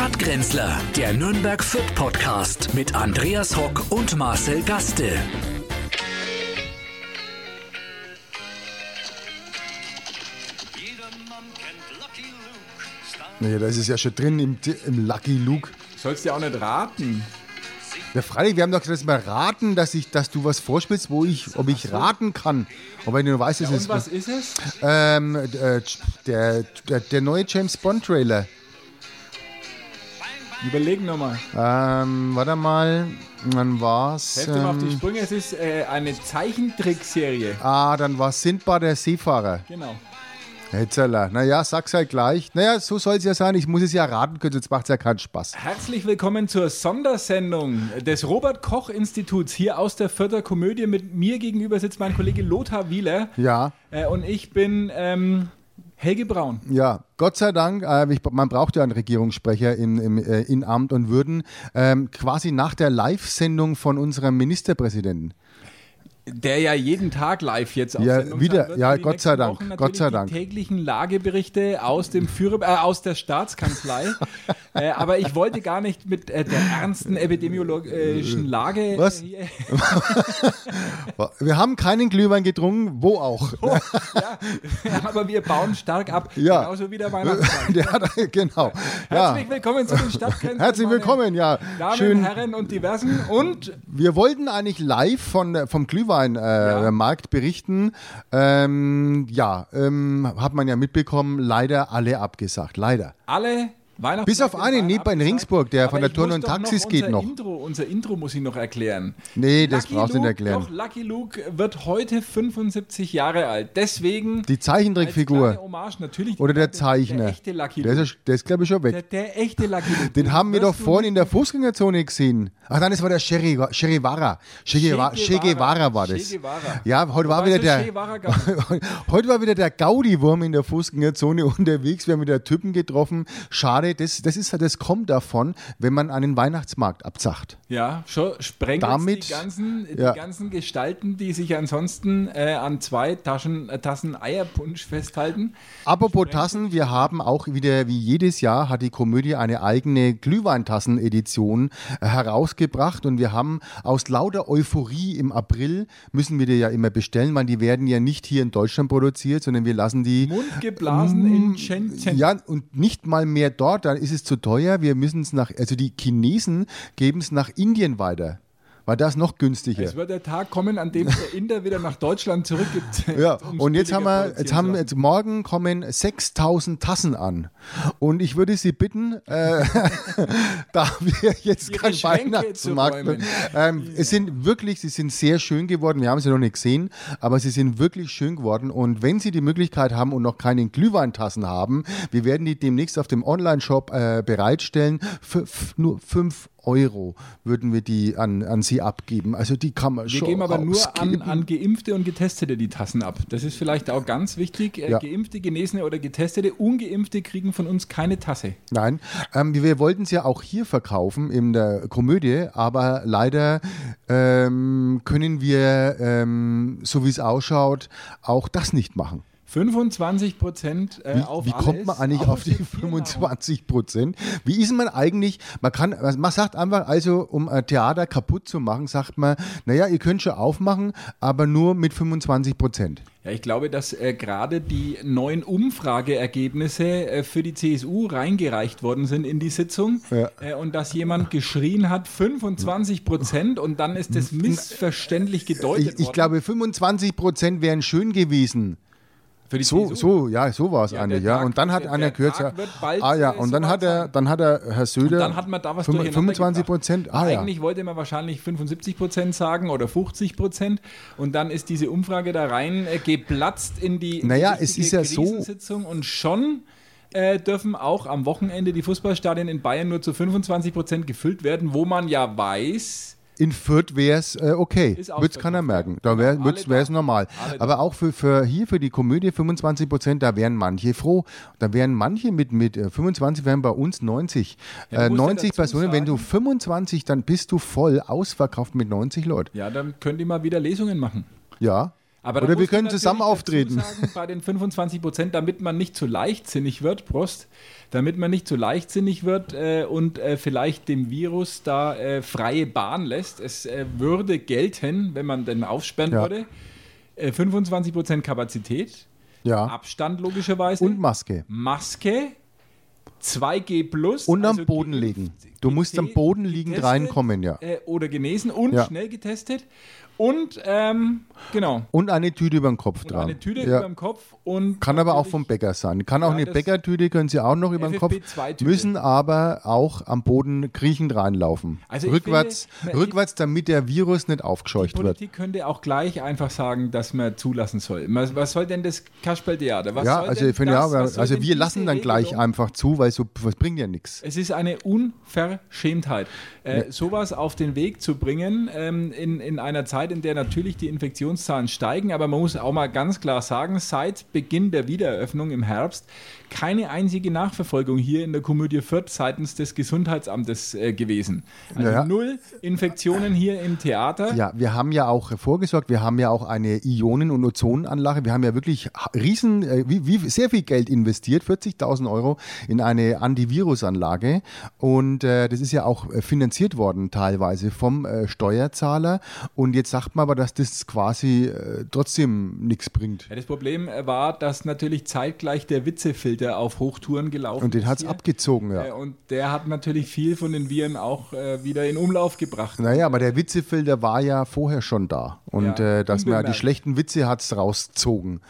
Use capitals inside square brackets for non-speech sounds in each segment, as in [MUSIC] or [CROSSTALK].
Stadtgrenzler, der Nürnberg Fit Podcast mit Andreas Hock und Marcel Gaste. Naja, das ist ja schon drin im, im Lucky Luke. Sollst du ja auch nicht raten. Ja, freilich, wir haben doch gesagt, dass wir raten, dass, ich, dass du was vorspielst, wo ich, ob ich raten kann. Aber du weißt, es Ja, ist. und was ist es? Ähm, äh, der, der, der neue James Bond Trailer. Überlegen nochmal. Ähm, warte mal, wann war's? Helft mal auf die Ähm, Sprünge. Es ist äh, eine Zeichentrickserie. ah, dann war Sindbad der Seefahrer. Genau. Hetzeler. Naja, sag's halt gleich. Naja, so soll's ja sein. Ich muss es ja raten können, sonst macht's ja keinen Spaß. Herzlich willkommen zur Sondersendung des Robert-Koch-Instituts hier aus der Vierter Komödie. Mit mir gegenüber sitzt mein Kollege Lothar Wieler Ja, äh, und ich bin ähm, Helge Braun. ja. Gott sei Dank, äh, ich, man braucht ja einen Regierungssprecher in, im, äh, in Amt und Würden. Ähm, quasi nach der Live-Sendung von unserem Ministerpräsidenten. Der ja jeden Tag live jetzt auf Ja, Sendung wieder. wird. Ja, Gott sei Dank. Gott sei Dank. Die täglichen Lageberichte aus dem Führer, äh, aus der Staatskanzlei. [LAUGHS] äh, aber ich wollte gar nicht mit äh, der ernsten epidemiologischen Lage. Was? Äh, [LAUGHS] [LAUGHS] Wir haben keinen Glühwein getrunken, wo auch. ja, [LAUGHS] aber wir bauen stark ab. Ja. Genauso wie der Weihnachtsmann. Hat, genau. Ja. Herzlich willkommen zu den Stadtgrenzen. Herzlich willkommen, ja. Damen, Schön. Herren und Diversen. Und Wir wollten eigentlich live von, der- vom Glühweinmarkt äh, berichten. Ähm, ja, ähm, hat man ja mitbekommen, leider alle abgesagt. Leider. alle. Bis auf einen, nee, bei Ringsburg, der von der Turn- und Taxis geht noch. Intro, unser Intro muss ich noch erklären. Nee, das Lucky brauchst du nicht erklären. Doch, Lucky Luke wird heute 75 Jahre alt. Deswegen Die Zeichentrickfigur. Hommage Oder der Zeichner. Der echte Lucky Luke. ist, der ist glaube ich, schon weg. Der, der echte Lucky Luke. Den haben wir doch vorhin in der Fußgängerzone gesehen. Ach nein, das war der Guevara. Che Guevara, che Guevara, war das. Ja, heute war wieder der. [LAUGHS] Heute war wieder der Gaudi-Wurm in der Fußgängerzone [LAUGHS] unterwegs. Wir haben wieder Typen getroffen. Schade, das, das, ist, das kommt davon, wenn man einen Weihnachtsmarkt abzacht. Ja, schon sprengt Damit- die, ganzen, ja. die ganzen Gestalten, die sich ansonsten äh, an zwei Taschen, äh, Tassen Eierpunsch festhalten. Apropos Tassen, wir haben auch wieder, wie jedes Jahr, hat die Komödie eine eigene Glühweintassen-Edition äh, herausgebracht und wir haben aus lauter Euphorie im April, müssen wir die ja immer bestellen, weil die werden ja nicht hier in Deutschland produziert, sondern wir lassen die Mundgeblasen in Shenzhen. Ja, und nicht mal mehr dort, dann ist es zu teuer. Wir müssen es nach, also die Chinesen geben es nach Indien weiter, weil das noch günstiger. Es wird der Tag kommen, an dem der Inder wieder nach Deutschland zurückgibt. [LAUGHS] Ja, und jetzt haben wir, jetzt haben jetzt morgen kommen 6000 Tassen an. Und ich würde Sie bitten, äh, [LAUGHS] da wir jetzt kein Weihnachtsmarkt, räumen. ähm, es sind wirklich, sie sind sehr schön geworden. Wir haben sie noch nicht gesehen, aber sie sind wirklich schön geworden. Und wenn Sie die Möglichkeit haben und noch keine Glühweintassen haben, wir werden die demnächst auf dem Online-Shop äh, bereitstellen. Für nur 5 Euro würden wir die an, an Sie abgeben. Also die kann man Wir schon geben aber nur an, ausgeben. an Geimpfte und Getestete die Tassen ab. Das ist vielleicht auch ganz wichtig. Äh, Ja. Geimpfte, Genesene oder Getestete, Ungeimpfte kriegen von uns keine Tasse. Nein, ähm, wir wollten es ja auch hier verkaufen in der Komödie, aber leider ähm, können wir, ähm, so wie es ausschaut, auch das nicht machen. 25 Prozent äh, Wie, auf wie kommt man eigentlich auf die außer Biernahrung. 25 Prozent? Wie ist man eigentlich, man kann, man sagt einfach, also um ein Theater kaputt zu machen, sagt man, naja, ihr könnt schon aufmachen, aber nur mit 25 Prozent. Ja, ich glaube, dass äh, gerade die neuen Umfrageergebnisse äh, für die CSU reingereicht worden sind in die Sitzung Ja. äh, und dass jemand geschrien hat, 25 Prozent und dann ist das missverständlich gedeutet Ich, ich worden. glaube, 25 Prozent wären schön gewesen. Für die So, so, ja, so war es Ja, eigentlich, ja. Und dann hat der- einer wird bald, Ah ja, äh, und dann hat er, dann hat er Herr Söder. dann hat man da was fünf- durcheinander 25 gebracht. Prozent. Ah ja. Eigentlich wollte man wahrscheinlich 75 Prozent sagen oder 50 Prozent und dann ist diese Umfrage da rein äh, geplatzt in die, in Naja, die es ist ja so- und schon äh, dürfen auch am Wochenende die Fußballstadien in Bayern nur zu 25 Prozent gefüllt werden, wo man ja weiß, In Fürth wäre es äh, okay. Würde es keiner merken. Da wäre es normal. Aber auch für, für hier für die Komödie 25 Prozent, da wären manche froh. Da wären manche mit, mit äh, 25, wären bei uns 90. Ja, äh, du musst ja 90 dazu Personen, wenn du sagen- 25, dann bist du voll ausverkauft mit 90 Leuten. ja, dann könnt ihr mal wieder Lesungen machen. Ja. Aber Oder wir können zusammen auftreten. Sagen, bei den 25 Prozent, damit man nicht zu leichtsinnig wird, Prost, damit man nicht zu leichtsinnig wird äh, und äh, vielleicht dem Virus da äh, freie Bahn lässt. Es äh, würde gelten, wenn man den aufsperren Ja. würde, äh, 25 Prozent Kapazität, Ja. Abstand logischerweise, Und Maske. Maske, 2G plus. Und am also Boden geimpft, liegen. Du musst am Boden liegend reinkommen, ja. Äh, oder genesen und Ja. schnell getestet. Und, ähm, genau. Und eine Tüte über den Kopf Und dran. eine Tüte ja. über dem Kopf und. Kann aber auch vom Bäcker sein. Kann auch Ja, eine Bäckertüte, können Sie auch noch über den Kopf. FFP2-Tüte. Müssen aber auch am Boden kriechend reinlaufen. Also rückwärts, finde, die- rückwärts, damit der Virus nicht Die aufgescheucht wird. Politik könnte auch gleich einfach sagen, dass man zulassen soll. Was, soll denn das Kasperltheater? Was Ja, also ja, das- soll also wir lassen dann gleich Regelung? einfach zu, weil so was bringt ja nichts. Es ist eine Unverschämtheit, äh, sowas auf den Weg zu bringen ähm, in, in einer Zeit, in der natürlich die Infektionszahlen steigen. Aber man muss auch mal ganz klar sagen, seit Beginn der Wiedereröffnung im Herbst keine einzige Nachverfolgung hier in der Komödie Fürth seitens des Gesundheitsamtes äh, gewesen. Also Ja, null Infektionen hier im Theater. Ja, wir haben ja auch vorgesorgt, wir haben ja auch eine Ionen- und Ozonanlage. Wir haben ja wirklich riesen, äh, wie, wie sehr viel Geld investiert, 40.000 Euro in eine Antivirusanlage. Und äh, das ist ja auch äh, finanziert worden teilweise vom äh, Steuerzahler. Und jetzt sagt man aber, dass das quasi äh, trotzdem nichts bringt. Ja, das Problem äh, war, dass natürlich zeitgleich der Witzefilter auf Hochtouren gelaufen Und den ist hat es abgezogen, Äh, ja. Und der hat natürlich viel von den Viren auch äh, wieder in Umlauf gebracht. Naja, aber der Witzefilter war ja vorher schon da. Und Ja, äh, dass man die schlechten Witze hat es rausgezogen.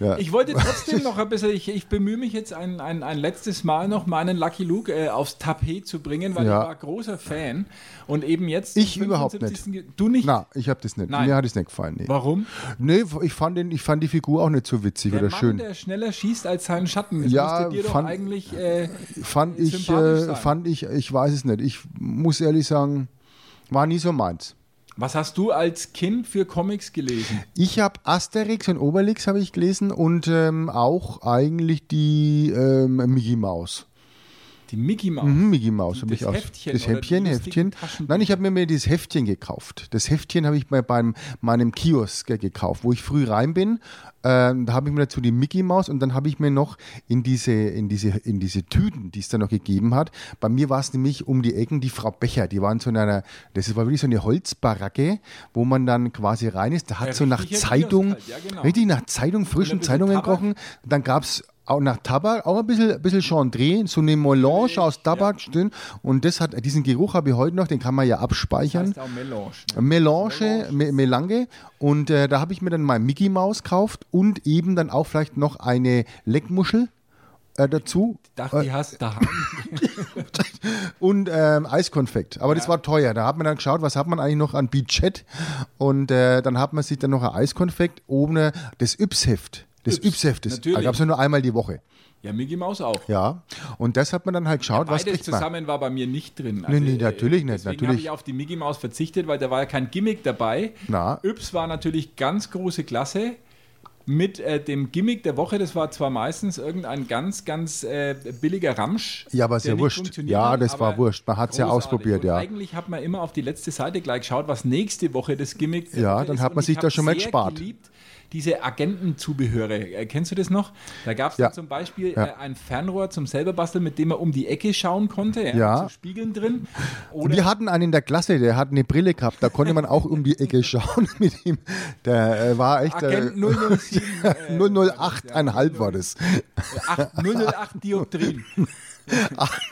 Ja. Ich wollte [LAUGHS] trotzdem noch ein bisschen, ich, ich bemühe mich jetzt ein, ein, ein letztes Mal noch meinen Lucky Luke äh, aufs Tapet zu bringen, weil Ja. ich war großer Fan und eben jetzt. Ich überhaupt 75. Ge- Du nicht? Na, ich habe das nicht. Nein. Mir hat es nicht gefallen. Nee. Warum? Nee, ich fand, den, ich fand die Figur auch nicht so witzig Der oder Mann, schön. der schneller schießt als sein Schatten. Das Ja, dir doch fand- eigentlich. Äh, fand ich, äh, fand ich, ich weiß es nicht. Ich muss ehrlich sagen, war nie so meins. Was hast du als Kind für Comics gelesen? Ich habe Asterix und Obelix habe ich gelesen und ähm, auch eigentlich die ähm, Mickey Maus. Die Mickey Mouse. Mhm, Mickey Maus habe Das ich auch. Heftchen das die Heftchen? Nein, ich habe mir mir dieses Heftchen gekauft. Das Heftchen habe ich bei beim, meinem Kiosk gekauft, wo ich früh rein bin. Ähm, da habe ich mir dazu die Mickey Maus und dann habe ich mir noch in diese, in diese, in diese Tüten, die es da noch gegeben hat. Bei mir war es nämlich um die Ecken die Frau Becher. Die waren so in einer, das war wirklich so eine Holzbaracke, wo man dann quasi rein ist. Da hat Ja, so nach Zeitung, halt, ja, genau. richtig nach Zeitung, frischen Zeitungen kochen. Dann gab es auch nach Tabak, auch ein bisschen, ein bisschen Chandré, so eine Melange aus Tabak drin. Und das hat, diesen Geruch habe ich heute noch, den kann man ja abspeichern. heißt auch Melange. Ne? Melange, Me Melange. Und äh, da habe ich mir dann mal Mickey Maus gekauft und eben dann auch vielleicht noch eine Leckmuschel äh, dazu. Ich dachte, die hast daheim. [LAUGHS] und ähm, Eiskonfekt. Aber das war teuer. Da hat man dann geschaut, was hat man eigentlich noch an Budget. Und äh, dann hat man sich dann noch ein Eiskonfekt ohne das Yps-Heft. Das Yps, Yps-Heft, das natürlich. gab es ja nur einmal die Woche. ja, Mickey Mouse auch. Ja. Und das hat man dann halt geschaut, was Beides kriegt man. zusammen war bei mir nicht drin. Nee, nee, äh, natürlich nicht, Deswegen habe ich auf die Mickey Mouse verzichtet, weil da war ja kein Gimmick dabei. Na. Yps war natürlich ganz große Klasse. Mit äh, dem Gimmick der Woche, das war zwar meistens irgendein ganz, ganz äh, billiger Ramsch. Ja, aber ist der ja wurscht. Ja, hat, das war wurscht. Man hat's ja großartig. ausprobiert, Und ja. Eigentlich hat man immer auf die letzte Seite gleich geschaut, was nächste Woche das Gimmick der Ja, dann ist. hat man sich ich da schon mal sehr gespart. Geliebt, diese Agentenzubehöre. Äh, kennst du das noch? Da gab es Ja. zum Beispiel Ja. äh, ein Fernrohr zum selber basteln, mit dem man um die Ecke schauen konnte. Ja. Ja. mit So Spiegeln drin. Oder Wir hatten einen in der Klasse, der hat eine Brille gehabt, da konnte man auch um die Ecke schauen [LAUGHS] mit ihm. Der äh, war echt äh, Agent 007. [LAUGHS] äh, 008,5 war das. 8, 008 Dioptrien.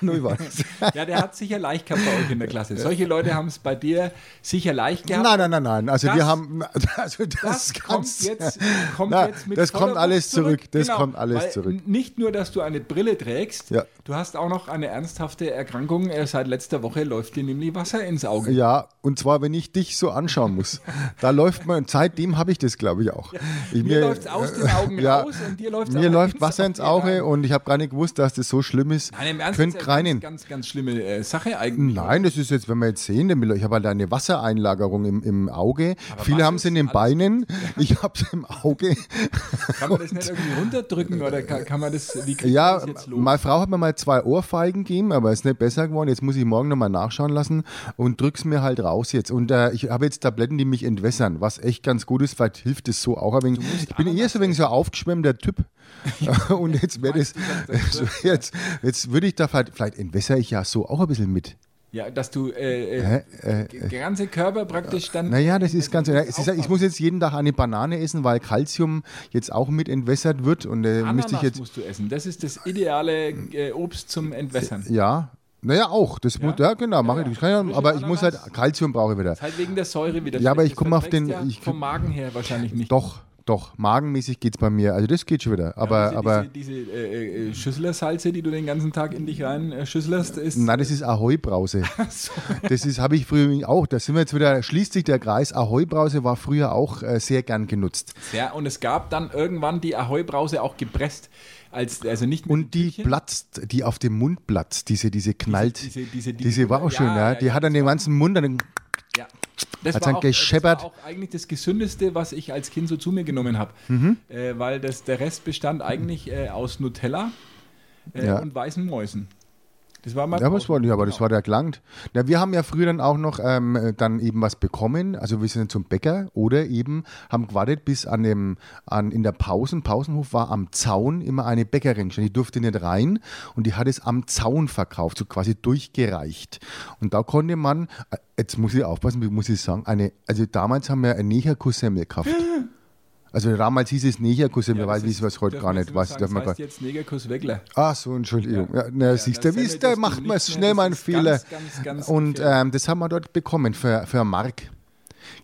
0 war das. Ja, der hat sicher leicht gehabt bei euch in der Klasse. Solche Leute haben es bei dir sicher leicht gehabt. Nein, nein, nein, nein. Also Das- wir haben, [LAUGHS] also das, Das kommt jetzt, kommt [LAUGHS] Na, jetzt mit das kommt alles Wucht zurück. Das Genau, kommt alles zurück. Nicht nur, dass du eine Brille trägst, Ja. du hast auch noch eine ernsthafte Erkrankung. Äh, Seit letzter Woche läuft dir nämlich Wasser ins Auge. Ja, und zwar, wenn ich dich so anschauen muss. [LAUGHS] Da läuft man, seitdem habe ich das, glaube ich, auch. Ich, Mir läuft's aus den Augen raus und dir läuft's Mir läuft ins Wasser ins Auge rein. Und ich habe gar nicht gewusst, dass das so schlimm ist. Nein, im Ernst, Könnt ist ja ganz, ganz, ganz schlimme äh, Sache eigentlich. Nein, das ist jetzt, wenn wir jetzt sehen, ich habe halt eine Wassereinlagerung im, im Auge. Viele was haben es in den Beinen. [LAUGHS] Ich habe es im Auge. Kann man das nicht irgendwie runterdrücken oder kann, kann man das, wie kriegt Ja, das jetzt los? meine Frau hat mir mal zwei Ohrfeigen gegeben, aber ist nicht besser geworden. Jetzt muss ich morgen nochmal nachschauen lassen und drück's mir halt raus jetzt. Und äh, ich habe jetzt Tabletten, die mich entwässern, was echt ganz gut ist. Vielleicht hilft es so auch ein wenig. Ich bin eher so ein wenig so aufgeschwemmter Typ. [LAUGHS] und jetzt wäre das, [LAUGHS] jetzt, jetzt würde ich da vielleicht, vielleicht entwässere ich ja so auch ein bisschen mit. Ja, dass du äh, äh, Äh, der ganze Körper praktisch dann. Naja, das ist ganz. Es ist, ich muss jetzt jeden Tag eine Banane essen, weil Calcium jetzt auch mit entwässert wird. Und äh, müsste Ananas ich jetzt. musst du essen. Das ist das ideale äh, Obst zum Entwässern. Ja. Naja, auch. Das ja? Muss, ja, genau, mache ich. Das kann ja, aber ich muss halt. Calcium brauche ich wieder. Ist halt wegen der Säure wieder. Ja, aber ich Das komm auf den- Ja ich- vom Magen her wahrscheinlich nicht. Doch, doch. Magenmäßig geht es bei mir. Also das geht schon wieder. Aber, diese, aber diese, diese äh, äh, Schüsselersalze, die du den ganzen Tag in dich rein äh, schüsselerst, ist. nein, das ist Ahoi-Brause. [LAUGHS] so. Das ist, habe ich früher auch. Da sind wir jetzt wieder, schließt sich der Kreis. Ahoi-Brause war früher auch äh, sehr gern genutzt. Ja, und es gab dann irgendwann die Ahoi-Brause auch gepresst. Als, also nicht mit Und die platzt, die auf dem Mund platzt, diese, diese knallt. diese- diese- diese, diese- war auch schön, ja, ja. ja, Die ja, hat dann den ganzen Mund, dann Ja. Das war, dann auch, gescheppert? das war auch eigentlich das Gesündeste, was ich als Kind so zu mir genommen habe. Mhm. Äh, weil das, der Rest bestand eigentlich äh, aus Nutella äh, Ja. und weißen Mäusen. Das war mal Ja, aber das war, ja, aber das Genau. war der Klang. Na, wir haben ja früher dann auch noch ähm, dann eben was bekommen. Also wir sind zum Bäcker oder eben haben gewartet, bis an dem, an, in der Pausen, Pausenhof war am Zaun immer eine Bäckerin. Die durfte nicht rein und die hat es am Zaun verkauft, so quasi durchgereicht. Und da konnte man, äh, jetzt muss ich aufpassen, wie muss ich sagen, eine, also damals haben wir eine Negerkussemmel gekauft. Also damals hieß es Negerkussemmel, Ja, das ich weiß ist- heute gar nicht. Weiß, sagen, das heißt jetzt Negerkuss Weggler. Ach so, Entschuldigung. Ja, na, Ja, siehst du, wie da macht man schnell mal einen Fehler. ganz, ganz, ganz und ähm, das haben wir dort bekommen für, für Mark.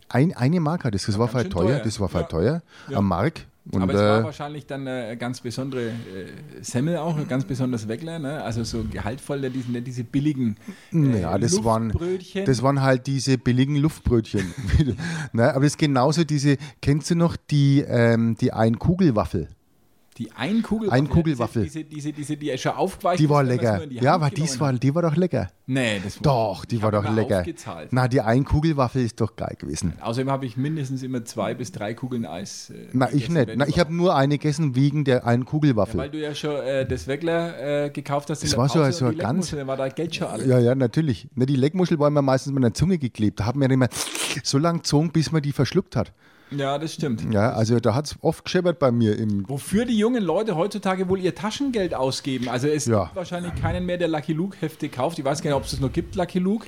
Ein, eine Mark hat das, das war schön teuer, teuer. das war Ja. teuer, Ja. eine Mark. Und, Aber es war äh, wahrscheinlich dann eine ganz besondere äh, Semmel auch, ein ganz besonders Weggler, ne? also so gehaltvoll, nicht diese, nicht diese billigen äh, ja, das waren, Luftbrötchen. das waren halt diese billigen Luftbrötchen. [LAUGHS] ne, aber das ist genauso diese, kennst du noch die, ähm, die Ein-Kugel-Waffel? Die Einkugelwaffel. Einkugelwaffel. Diese, diese, diese, die schon aufgeweicht Die ist, war lecker. die Ja, aber dies war, die war doch lecker. Nee, das war Doch, die ich war doch lecker. Aufgezahlt. Na, die Ein-Kugelwaffel ist doch geil gewesen. Außerdem habe ich mindestens immer zwei bis drei Kugeln Eis. Äh, Na, ich gegessen, nicht. wenn Na, ich habe nur eine gegessen wegen der Ein-Kugelwaffel. Weil du ja schon äh, das Weggler äh, gekauft hast Das war so- so die ganz- dann war da Geld schon alle. Ja, ja, natürlich. Ne, die Leckmuschel war immer meistens mit der Zunge geklebt. Da man ja immer so lange gezogen, bis man die verschluckt hat. Ja, das stimmt. Ja, also da hat es oft gescheppert bei mir im. Wofür die jungen Leute heutzutage wohl ihr Taschengeld ausgeben. Also es Ja. gibt wahrscheinlich keinen mehr, der Lucky Luke Hefte kauft. Ich weiß gar nicht, ob es das noch gibt, Lucky Luke.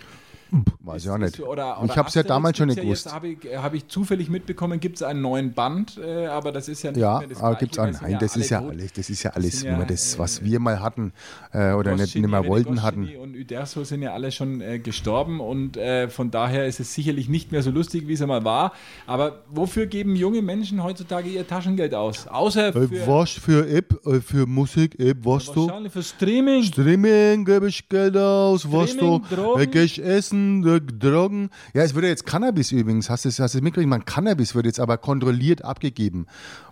Weiß ich auch nicht. Oder, ich habe es ja damals schon nicht ja gewusst. Habe ich, habe ich zufällig mitbekommen, gibt es einen neuen Band, äh, aber das ist ja nicht Ja, mehr das aber gibt's auch. Nein, das ist ja tot. alles. Das ist ja alles, ja, wir das, was äh, wir mal hatten äh, oder nicht, nicht mehr wollten hatten. Und Uderso sind ja alle schon äh, gestorben und äh, von daher ist es sicherlich nicht mehr so lustig, wie es einmal war. Aber wofür geben junge Menschen heutzutage ihr Taschengeld aus? Außer für, Äh, was für App, äh, für Musik, App, was du? wahrscheinlich für Streaming. Streaming gebe ich Geld aus, was du? Streaming, Drogen. Äh, ich essen, Drogen. Ja, es würde jetzt Cannabis übrigens, hast du es hast du mitgekriegt? Man, Cannabis wird jetzt aber kontrolliert abgegeben.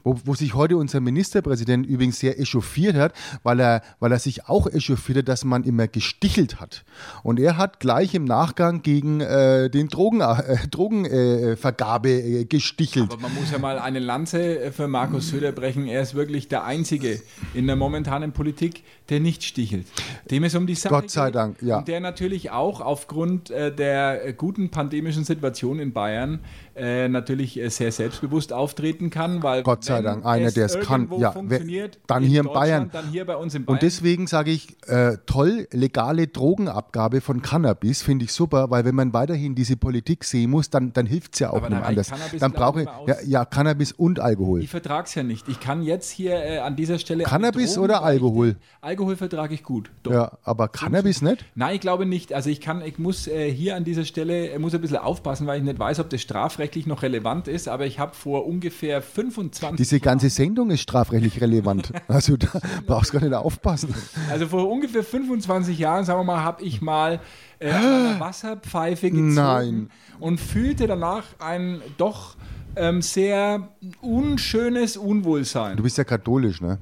Wo, wo sich heute unser Ministerpräsident übrigens sehr echauffiert hat, weil er, weil er sich auch echauffiert hat, dass man immer gestichelt hat. Und er hat gleich im Nachgang gegen äh, den Drogen, äh, Drogenvergabe äh, gestichelt. Aber man muss ja mal eine Lanze äh, für Markus Söder brechen. Er ist wirklich der Einzige in der momentanen Politik, der nicht stichelt. Dem es um die Sache Gott sei geht Dank, ja. Und der natürlich auch aufgrund äh, der äh, guten pandemischen Situation in Bayern äh, natürlich äh, sehr selbstbewusst auftreten kann, weil Gott sei Dank, einer, der es kann. Ja, funktioniert, dann hier in Bayern. Dann hier bei uns in Bayern. Und deswegen sage ich, äh, toll, legale Drogenabgabe von Cannabis finde ich super, weil wenn man weiterhin diese Politik sehen muss, dann, dann hilft es ja auch nicht da anders. Cannabis, Dann brauche ich, ja, ja, Cannabis und Alkohol. ich vertrage es ja nicht. Ich kann jetzt hier äh, an dieser Stelle. Cannabis oder Alkohol? Alkohol vertrage ich gut. Doch. Ja, aber Cannabis nicht? Nein, ich glaube nicht. Also ich kann, ich muss äh, hier an dieser Stelle, äh, muss ein bisschen aufpassen, weil ich nicht weiß, ob das strafrechtlich noch relevant ist, aber ich habe vor ungefähr 25 Diese ganze Sendung ist strafrechtlich relevant. [LAUGHS] Also da brauchst du gar nicht aufpassen. Also vor ungefähr 25 Jahren, sagen wir mal, habe ich mal äh, an einer Wasserpfeife gezogen Nein. und fühlte danach ein doch ähm, sehr unschönes Unwohlsein. Du bist ja katholisch, ne?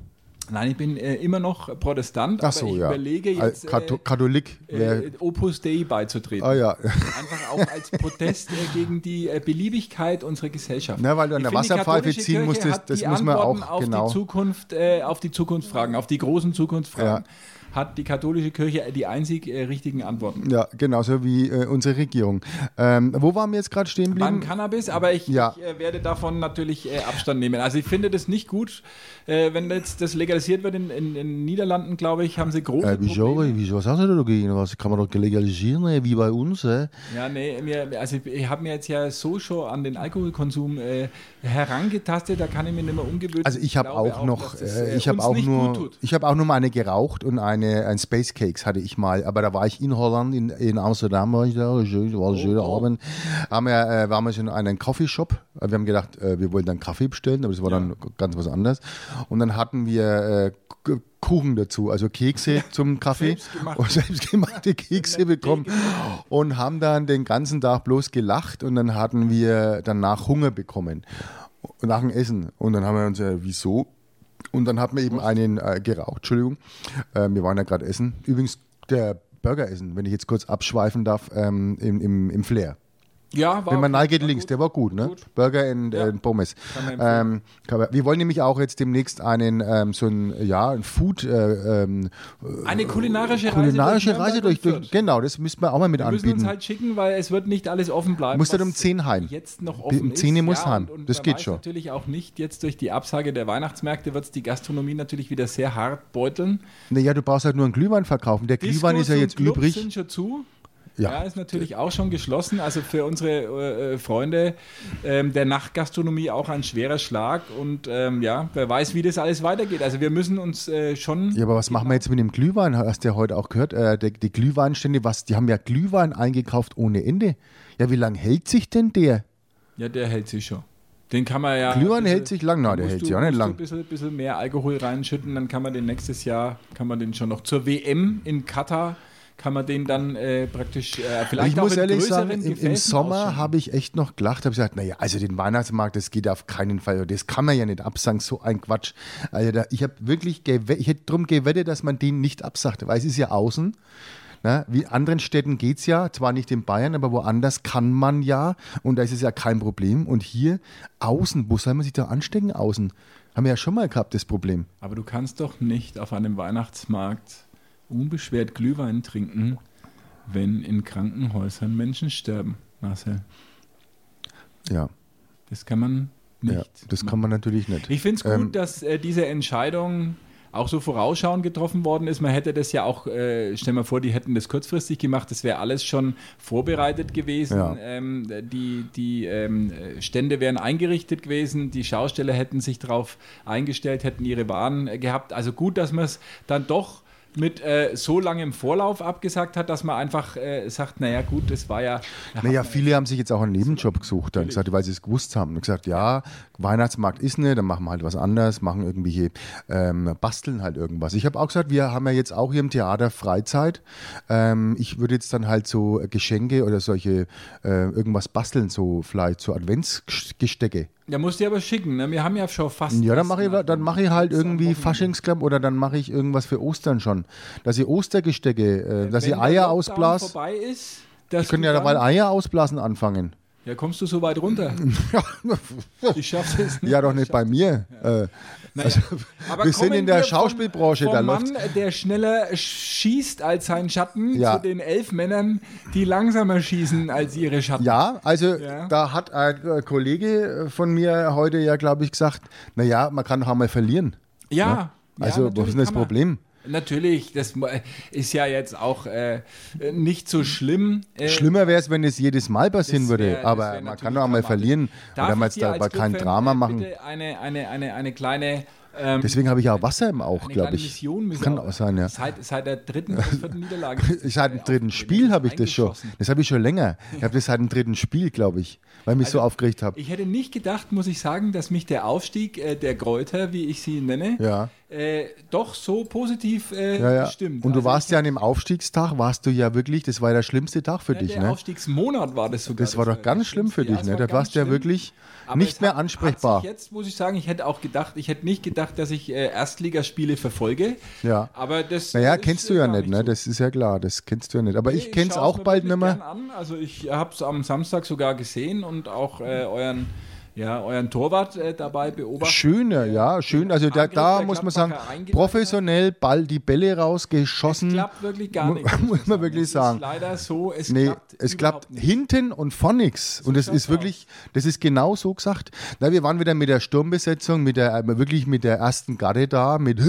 Nein, ich bin äh, immer noch Protestant, Ach so, aber ich ja. überlege jetzt äh, Katholik. wär- äh, Opus Dei beizutreten. ah ja. Einfach auch als Protest äh, gegen die äh, Beliebigkeit unserer Gesellschaft. Na, weil du an der Wasserpfeife ziehen musstest, das muss man Antworten auch auf genau. Die Zukunft, auf die Zukunftsfragen, auf die großen Zukunftsfragen. Hat die katholische Kirche die einzig äh, richtigen Antworten. Ja, genauso wie äh, unsere Regierung. Ähm, wo waren wir jetzt gerade stehen geblieben? Cannabis, aber ich, Ja. ich äh, werde davon natürlich äh, Abstand nehmen. Also ich finde das nicht gut, äh, wenn jetzt das legalisiert wird in, in, in den Niederlanden, glaube ich, haben sie große Äh, wieso, Probleme. wieso sagst du dagegen? Was kann man doch legalisieren, äh, wie bei uns? Äh? Ja, nee, mir, also ich, ich habe mir jetzt ja so schon an den Alkoholkonsum herangetastet, da kann ich mir nicht mehr umgewöhnen. Also ich habe glaube auch noch, ich habe auch nur, ich habe auch nur mal eine geraucht und eine ein Space Cakes hatte ich mal, aber da war ich in Holland, in, in Amsterdam war ich da, war ein schöner oh. Abend. Haben wir, äh, waren wir schon in einem Coffeeshop. Wir haben gedacht, äh, wir wollten dann Kaffee bestellen, aber das war dann ganz was anderes. Und dann hatten wir äh, Kuchen dazu, also Kekse zum Kaffee Selbstgemachte. und selbstgemachte Kekse bekommen und haben dann den ganzen Tag bloß gelacht und dann hatten wir danach Hunger bekommen nach dem Essen und dann haben wir uns äh, wieso und dann hat man eben einen äh, geraucht, Entschuldigung, äh, wir waren ja gerade essen. Übrigens der Burger essen, wenn ich jetzt kurz abschweifen darf, ähm, im, im, im Flair. Ja, war Wenn man reingeht gut. links, der war gut, ne? Gut. Burger und Ja. äh, Pommes. Ähm, wir wollen nämlich auch jetzt demnächst einen, ähm, so ein, ja, ein Food, äh, ähm, Eine kulinarische Reise kulinarische Nürnberg Reise durch, durch, genau, das müssten wir auch mal mit Wir müssen anbieten. uns halt schicken, weil es wird nicht alles offen bleiben. Muss dann um 10 heim. Jetzt noch Um offen 10 ist. muss ja, heim. Und, und Das geht schon. natürlich auch nicht, jetzt durch die Absage der Weihnachtsmärkte wird es die Gastronomie natürlich wieder sehr hart beuteln. Naja, du brauchst halt nur einen Glühwein verkaufen. Der Glühwein Diskos ist ja jetzt Clubs übrig. sind schon zu. Ja. Ja. ist natürlich auch schon geschlossen. Also für unsere äh, äh, Freunde ähm, der Nachtgastronomie auch ein schwerer Schlag. Und ähm, ja, wer weiß, wie das alles weitergeht. Also wir müssen uns äh, schon. Ja, aber was machen wir jetzt mit dem Glühwein? Hast du ja heute auch gehört? Äh, der, die Glühweinstände, was, die haben ja Glühwein eingekauft ohne Ende. Ja, wie lange hält sich denn der? Ja, der hält sich schon. Den kann man ja. Glühwein ein hält sich lang. Nein, der hält du- sich auch nicht lang. Ein bisschen, bisschen mehr Alkohol reinschütten, dann kann man den nächstes Jahr, kann man den schon noch zur WM in Katar, kann man den dann äh, praktisch äh, vielleicht ich auch muss ehrlich sagen, im, im Sommer habe ich echt noch gelacht, habe gesagt, naja, also den Weihnachtsmarkt, das geht auf keinen Fall, das kann man ja nicht absagen, so ein Quatsch. Also da, ich habe wirklich, ich hätte darum gewettet, dass man den nicht absagt, weil es ist ja außen. Na, wie in anderen Städten geht es ja, zwar nicht in Bayern, aber woanders kann man ja und da ist es ja kein Problem. Und hier außen, wo soll man sich da anstecken außen? Haben wir ja schon mal gehabt, das Problem. Aber du kannst doch nicht auf einem Weihnachtsmarkt unbeschwert Glühwein trinken, wenn in Krankenhäusern Menschen sterben, Marcel. Ja, Das kann man nicht. ja das machen. kann man natürlich nicht. Ich finde es gut, Ähm, dass äh, diese Entscheidung auch so vorausschauend getroffen worden ist. Man hätte das ja auch, äh, stell mal vor, die hätten das kurzfristig gemacht, das wäre alles schon vorbereitet gewesen. Ja. Ähm, die die ähm, Stände wären eingerichtet gewesen, die Schausteller hätten sich darauf eingestellt, hätten ihre Waren äh, gehabt. Also gut, dass man es dann doch mit äh, so langem Vorlauf abgesagt hat, dass man einfach äh, sagt, naja gut, das war ja... Naja, viele haben sich jetzt auch einen Nebenjob gesucht, dann gesagt, weil sie es gewusst haben. Und gesagt, ja, Weihnachtsmarkt ist nicht, dann machen wir halt was anderes, machen irgendwelche, ähm, basteln halt irgendwas. Ich habe auch gesagt, wir haben ja jetzt auch hier im Theater Freizeit. Ähm, ich würde jetzt dann halt so Geschenke oder solche äh, irgendwas basteln, so vielleicht so Adventsgestecke. Ja, musst du aber schicken, ne? Wir haben ja schon fast... Ja, dann mache ich, dann mache ich halt irgendwie. Faschingsklamm oder dann mache ich irgendwas für Ostern schon. Dass ich Ostergestecke, äh, dass ich Eier Lockdown ausblas. vorbei ist, dass Wir können du ja dabei Eier ausblasen anfangen. Ja, kommst du so weit runter? [LAUGHS] ich schaff's es nicht. Ja, doch nicht bei mir. Äh, Naja. Aber wir sind in der Schauspielbranche, vom, da vom läuft's- Mann, der schneller schießt als sein Schatten, Ja. zu den elf Männern, die langsamer schießen als ihre Schatten. Ja, also Ja. da hat ein äh, Kollege von mir heute ja, glaube ich, gesagt, naja, man kann doch einmal verlieren. ja. ja Also, was ist denn das kann man. Natürlich, das ist ja jetzt auch äh, nicht so schlimm. Äh, Schlimmer wäre es, wenn es jedes Mal passieren würde, wär- das aber man kann doch einmal verlieren. Darf Oder man jetzt dabei kein Drama äh, machen. Bitte eine, eine, eine, eine kleine. Ähm, Deswegen habe ich auch Wasser im Auge, eine glaube ich. Mission Kann auch sein, ja. Seit, seit der dritten vierten Niederlage. [LAUGHS] Seit dem dritten Spiel habe ich das schon. Das habe ich schon länger. Ich habe das seit dem dritten Spiel, glaube ich, weil ich mich so Also, aufgeregt habe. Ich hätte nicht gedacht, muss ich sagen, dass mich der Aufstieg äh, der Kräuter, wie ich sie nenne, Ja. äh, doch so positiv äh, Ja, ja. gestimmt. Und du Also warst ja an dem Aufstiegstag, warst du ja wirklich, das war der schlimmste Tag für dich, der ne? Aufstiegsmonat war das sogar. Das war doch ganz schlimm für dich, Ja, ne? Da war warst du ja wirklich Aber nicht mehr hat- ansprechbar. Jetzt muss ich sagen, ich hätte auch gedacht, ich hätte nicht gedacht, dass ich äh, Erstligaspiele verfolge. Ja. Aber das Naja, ist, kennst äh, du ja gar nicht, ne? so. Das ist ja klar, das kennst du ja nicht. Aber ich Nee, kenn's schau's auch bald nicht mehr. An. Also ich habe es am Samstag sogar gesehen und auch äh, euren, ja, euren Torwart äh, dabei beobachtet. Schöner, ja, schön. Also da, da muss man sagen, professionell Ball, die Bälle rausgeschossen. Es klappt wirklich gar nichts. [LAUGHS] muss man wirklich Es sagen. Ist leider so, es Nee, klappt es klappt nicht. hinten und von nichts. Und das ist wirklich, das ist genau so gesagt. Na, wir waren wieder mit der Sturmbesetzung, mit der, äh, wirklich mit der ersten Garde da, mit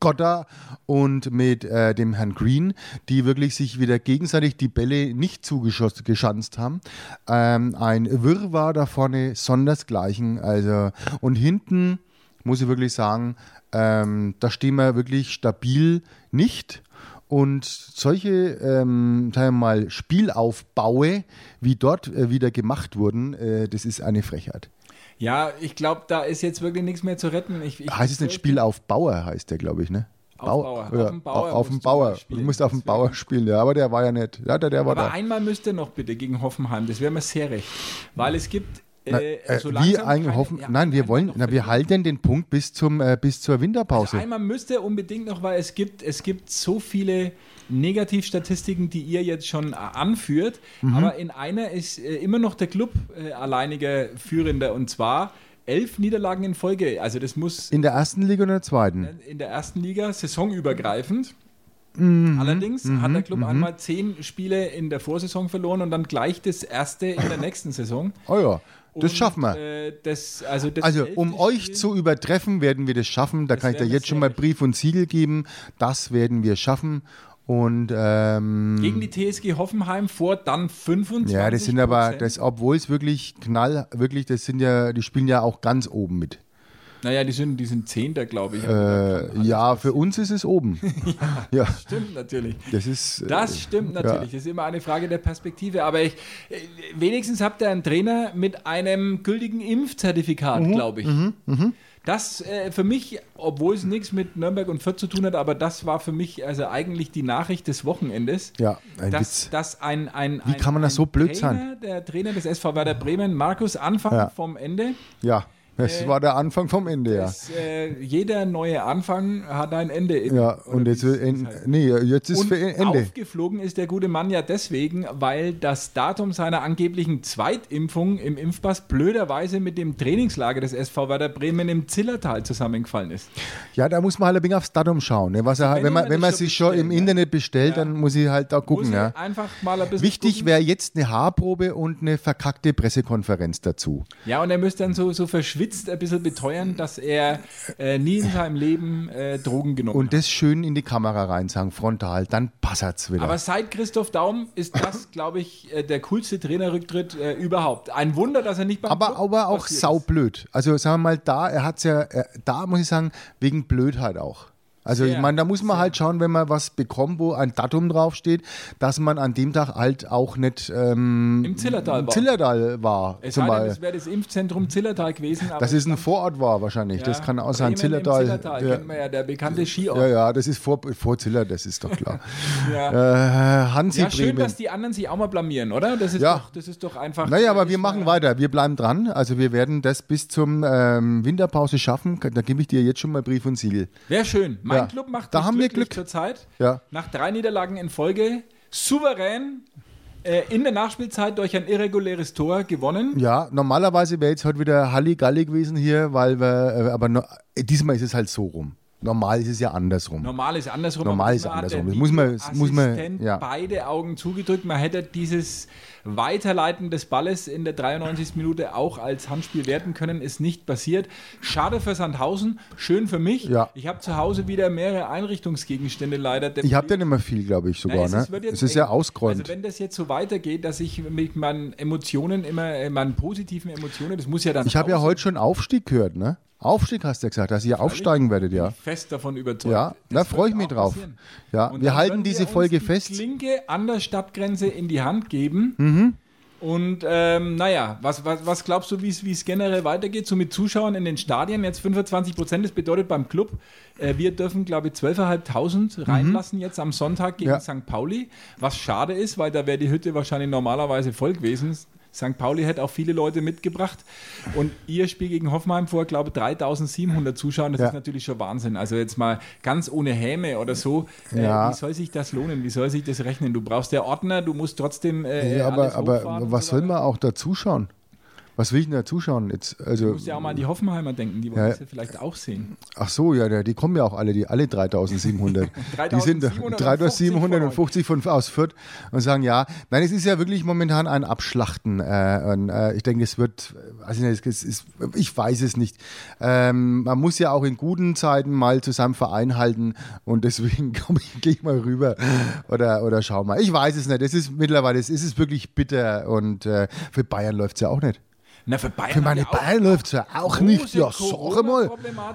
Gotta und mit äh, dem Herrn Green, die wirklich sich wieder gegenseitig die Bälle nicht zugeschanzt haben. Ähm, ein Wirrwarr da vorne, sondersgleichen. Also, und hinten muss ich wirklich sagen, ähm, da stehen wir wirklich stabil nicht. Und solche, ähm, sagen wir mal, Spielaufbaue, wie dort äh, wieder gemacht wurden, äh, das ist eine Frechheit. Ja, ich glaube, da ist jetzt wirklich nichts mehr zu retten. Ich, ich heißt es nicht Spielaufbauer, heißt der, glaube ich, ne? Aufbauer. Ja, Auf dem Bauer auf, auf dem du Bauer. Du spielen. musst auf dem Bauer spielen, ja, aber der war ja nicht. Ja, der, der war Aber da. einmal müsste noch bitte gegen Hoffenheim, das wäre mir sehr recht. Weil es gibt. Na, Äh, äh, so wie eigentlich hoffen, ja, nein, wir wollen, na, wir halten den Punkt bis, zum, äh, bis zur Winterpause. Also einmal müsste unbedingt noch, weil es gibt, es gibt so viele Negativstatistiken, die ihr jetzt schon äh, anführt, Mhm. aber in einer ist äh, immer noch der Club äh, alleiniger Führender und zwar elf Niederlagen in Folge. Also das muss in der ersten Liga oder in der zweiten? in der ersten Liga saisonübergreifend. Mhm. Allerdings hat der Club einmal zehn Spiele in der Vorsaison verloren und dann gleich das erste in der [LAUGHS] nächsten Saison. Oh ja, das schaffen wir. Äh, das, also das Also, um euch Spiel- zu übertreffen, werden wir das schaffen. Da kann ich dir jetzt schon mal. Brief und Siegel geben. Das werden wir schaffen. Und ähm, Gegen die TSG Hoffenheim vor dann 25 ja, das sind aber, das, obwohl es wirklich knall, wirklich, das sind ja, die spielen ja auch ganz oben mit. Naja, die sind, die sind Zehnter, glaube ich. Äh, ja, für uns ist es oben. [LAUGHS] [LAUGHS] ja. Stimmt natürlich. das ist. äh, Das stimmt natürlich. Das ist immer eine Frage der Perspektive. Aber ich, äh, wenigstens habt ihr einen Trainer mit einem gültigen Impfzertifikat, Mhm, glaube ich. Das äh, für mich, obwohl es nichts mit Nürnberg und Fürth zu tun hat, aber das war für mich also eigentlich die Nachricht des Wochenendes. Ja, ein dass, Witz. dass ein, ein, Wie ein, kann man das so blöd Trainer, sein? Der Trainer des SV Werder Bremen, Markus Anfang Ja. vom Ende. Ja, das Äh, war der Anfang vom Ende, ja. Das, äh, jeder neue Anfang hat ein Ende. Ja, Oder und jetzt, heißt. nee, jetzt ist Und für Ende. aufgeflogen ist der gute Mann ja deswegen, weil das Datum seiner angeblichen Zweitimpfung im Impfpass blöderweise mit dem Trainingslager des SV Werder Bremen im Zillertal zusammengefallen ist. Ja, da muss man halt ein wenig aufs Datum schauen. Ne? Was er, wenn wenn, man, wenn man sich schon im ne? Internet bestellt, Ja. dann muss ich halt da gucken. Ja. einfach mal ein bisschen Wichtig wäre jetzt eine Haarprobe und eine verkackte Pressekonferenz dazu. Ja, und er müsste dann so, so verschwitzt ein bisschen beteuern, dass er äh, nie in seinem Leben äh, Drogen genommen Und hat. das schön in die Kamera rein sagen, frontal, dann passert's wieder. Aber seit Christoph Daum ist das, [LAUGHS] glaube ich, äh, der coolste Trainerrücktritt äh, überhaupt. Ein Wunder, dass er nicht beim aber, Club aber auch saublöd. Also sagen wir mal, da, er hat's ja, er, da muss ich sagen, wegen Blödheit auch. Also ich meine, da muss man halt schauen, wenn man was bekommt, wo ein Datum draufsteht, dass man an dem Tag halt auch nicht ähm, Im Zillertal war. Zillertal war. Es zum Beispiel. das wäre das Impfzentrum Zillertal gewesen. Das ist ein Vorort war wahrscheinlich. das ja, kann auch sein. Zillertal. Zillertal ja. kennt man ja, der bekannte Skiort. ja, ja, das ist vor, vor Ziller, das ist doch klar. [LAUGHS] Ja. äh, Hansi Ja, schön, Bremen. dass die anderen sich auch mal blamieren, oder? Das ist, Ja. doch, das ist doch einfach. Naja, aber das wir machen weiter. Wir bleiben dran. Also wir werden das bis zum ähm, Winterpause schaffen. Da gebe ich dir jetzt schon mal Brief und Siegel. Wäre schön. Mein Ja. Club macht Da haben wir Glück. zurzeit. Ja. Nach drei Niederlagen in Folge souverän äh, in der Nachspielzeit durch ein irreguläres Tor gewonnen. Ja, normalerweise wäre jetzt heute wieder Halligalli gewesen hier, weil wir, äh, aber no, diesmal ist es halt so rum. Normal ist es ja andersrum. Normal ist andersrum. Normal ist andersrum. der Das muss man- muss man- ja. beide Augen zugedrückt. Man hätte dieses Weiterleiten des Balles in der 93. Minute auch als Handspiel werten können. Ist nicht passiert. Schade für Sandhausen, schön für mich. Ja. Ich habe zu Hause wieder mehrere Einrichtungsgegenstände leider. Ich habe ja nicht mehr viel, glaube ich, sogar. Nein, ne? es, jetzt es ist ja eng. ausgeräumt. Also wenn das jetzt so weitergeht, dass ich mit meinen Emotionen immer, äh, meinen positiven Emotionen, das muss ja dann ich habe ja heute schon Aufstieg gehört, ne? Aufstieg hast du ja gesagt, dass ihr aufsteigen werdet, ja. fest davon überzeugt. Ja, da freue ich mich drauf. passieren. Ja, Und wir halten diese uns Folge die fest. Klinke an der Stadtgrenze in die Hand geben. Mhm. Und ähm, naja, was, was, was glaubst du, wie es generell weitergeht? So mit Zuschauern in den Stadien, jetzt 25 Prozent, das bedeutet beim Club, äh, wir dürfen, glaube ich, 12.500 reinlassen jetzt am Sonntag gegen Ja. St. Pauli. Was schade ist, weil da wäre die Hütte wahrscheinlich normalerweise voll gewesen. St. Pauli hätte auch viele Leute mitgebracht. Und ihr Spiel gegen Hoffenheim vor, glaube ich, 3700 Zuschauern. Das Ja. ist natürlich schon Wahnsinn. Also jetzt mal ganz ohne Häme oder so. Äh, Ja. wie soll sich das lohnen? Wie soll sich das rechnen? Du brauchst ja Ordner, du musst trotzdem. Äh, Ja, aber, alles aber was so soll man auch da zuschauen? Was will ich denn da zuschauen jetzt? Also, Du musst ja auch mal an die Hoffenheimer denken, die wollen Ja. das ja vielleicht auch sehen. ach so, ja, die kommen ja auch alle, die alle 3700. [LAUGHS] die sind 3750 3750 von aus Fürth und sagen ja. Nein, es ist ja wirklich momentan ein Abschlachten. Äh, und, äh, ich denke, es wird, also es ist, ich weiß es nicht. Ähm, man muss ja auch in guten Zeiten mal zu seinem Verein halten und deswegen [LAUGHS] gehe ich mal rüber oder, oder schau mal. Ich weiß es nicht. Es ist mittlerweile, es ist wirklich bitter und äh, für Bayern läuft es ja auch nicht. Na, für Bayern Für meine Bayern läuft es ja auch nicht. Ja, sag mal,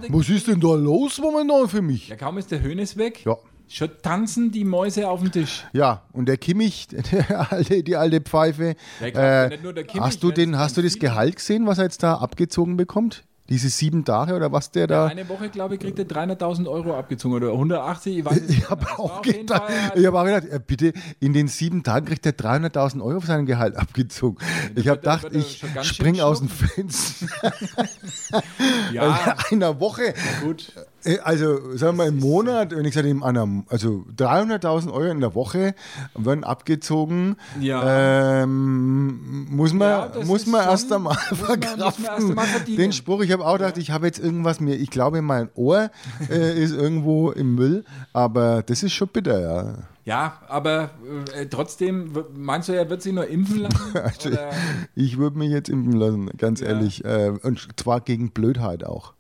was ist denn da los momentan für mich? Ja, kaum ist der Hönes weg. Ja. Schon tanzen die Mäuse auf dem Tisch. Ja, und der Kimmich, [LAUGHS] der alte, die alte Pfeife. Äh, Kimmich, hast du, den, das hast du das. Gehalt gesehen, was er jetzt da abgezogen bekommt? Diese sieben Tage oder was der da. Eine Woche, glaube ich, kriegt er 300.000 Euro abgezogen oder 180, ich [LAUGHS] Ich habe auch, gedacht, ich hab auch gedacht, äh, bitte, in den sieben Tagen kriegt er 300.000 Euro auf seinem Gehalt [LAUGHS] abgezogen. Ich habe gedacht, ich schon ganz schön spring aus dem Fenster. [LAUGHS] Ja, In einer Woche. gut. Äh, Also, sagen wir mal, im Monat, wenn ich sage, in einer, also 300.000 Euro in der Woche werden abgezogen. Ja. Ähm, muss man, Ja, muss man schon- erst einmal verkraften. Den Spruch, ich habe auch gedacht, ich habe jetzt irgendwas mir, ich glaube, mein Ohr äh, [LAUGHS] ist irgendwo im Müll, aber das ist schon bitter, ja. Ja, aber äh, trotzdem, meinst du, er wird sich nur impfen lassen? [LAUGHS] Also, Oder? ich würde mich jetzt impfen lassen, ganz ehrlich. Äh, und zwar gegen Blödheit auch.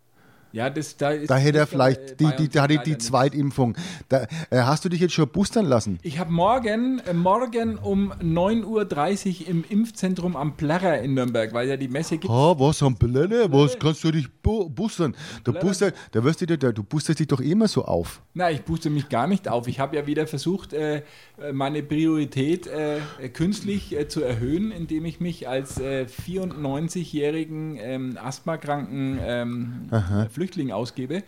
Ja, das, da, ist Da hätte er ist vielleicht, die, die, da hatte die. Zweitimpfung. Da, äh, hast du dich jetzt schon boostern lassen? Ich habe morgen, äh, morgen um 9.30 Uhr im Impfzentrum am Plärrer in Nürnberg, weil ja die Messe gibt. Ah, was am Blätter? Was kannst du dich bu boostern? Du, booster, da wirst du, da, du boosterst dich doch eh immer so auf. Na, ich booste mich gar nicht auf. Ich habe ja wieder versucht, äh, äh, meine Priorität äh, äh, künstlich äh, zu erhöhen, indem ich mich als äh, 94-jährigen ähm, asthmakranken ähm, äh, Flüchtling ausgebe.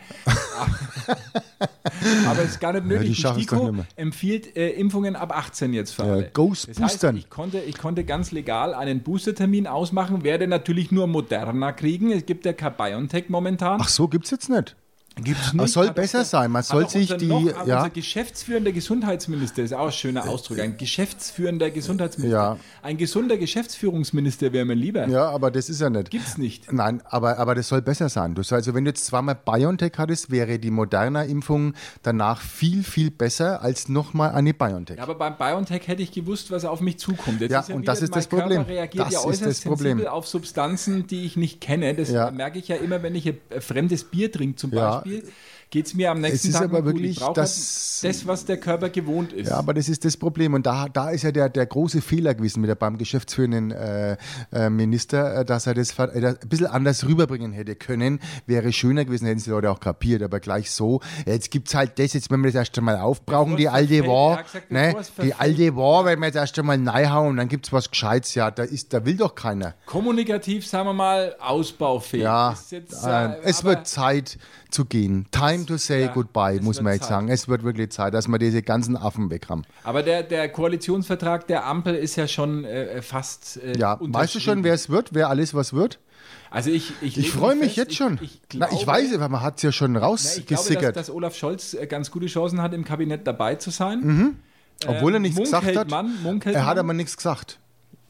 Aber es ist gar nicht die nötig. die es doch STIKO empfiehlt äh, Impfungen ab 18 jetzt für Ja, alle. Ghost das heißt, ich konnte, ich konnte ganz legal einen Boostertermin ausmachen, werde natürlich nur Moderna kriegen. Es gibt ja kein BioNTech momentan. Ach so, gibt's jetzt nicht. Gibt's Aber soll Hat besser auch- sein. Man soll sich unser die- Noch, ja. Unser geschäftsführender Gesundheitsminister ist auch ein schöner Ausdruck. Ein geschäftsführender Gesundheitsminister. Ja. Ein gesunder Geschäftsführungsminister wäre mir lieber. Ja, aber das ist ja nicht. Gibt's nicht. Nein, aber, aber das soll besser sein. Du also wenn du jetzt zweimal BioNTech hattest, wäre die Moderna-Impfung danach viel, viel besser als nochmal eine BioNTech. Ja, aber beim BioNTech hätte ich gewusst, was auf mich zukommt. Jetzt Ja, ist und wieder, das ist das Problem. Körper reagiert Das ja ist äußerst das Problem. auf Substanzen, die ich nicht kenne. Das Ja. merke ich ja immer, wenn ich ein äh, fremdes Bier trinke zum Ja. Beispiel. Geht es mir am nächsten Tag aber gut. wirklich ich brauche das- halt das, was der Körper gewohnt ist. Ja, aber das ist das Problem. Und da, da ist ja der, der große Fehler gewesen mit der, beim geschäftsführenden äh, äh, Minister, äh, dass er das äh, ein bisschen anders rüberbringen hätte können. Wäre schöner gewesen, hätten sie die Leute auch kapiert. Aber gleich so, jetzt gibt es halt das, jetzt wenn wir das erst einmal aufbrauchen, die es alte War, gesagt, ne? die alte War, wenn wir jetzt erst einmal reinhauen und dann gibt es was Gescheites. Ja, da, ist, da will doch keiner. Kommunikativ, sagen wir mal, ausbaufähig. Ja, Ist jetzt, es wird Zeit zu gehen. Time to say ja, goodbye, muss man jetzt Zeit. sagen. Es wird wirklich Zeit, dass wir diese ganzen Affen weg haben. Aber der, der Koalitionsvertrag der Ampel ist ja schon äh, fast. Äh, Ja, weißt du schon, wer es wird, wer alles was wird? Also ich, ich, Ich freue mich fest, jetzt schon. Ich, ich, Na, ich glaube- weiß, aber man hat es ja schon Na, ich glaube, dass, rausgesickert. dass Olaf Scholz äh, ganz gute Chancen hat, im Kabinett dabei zu sein. Mhm. Obwohl er Ähm, nichts gesagt hat. Man, er hat aber nichts gesagt.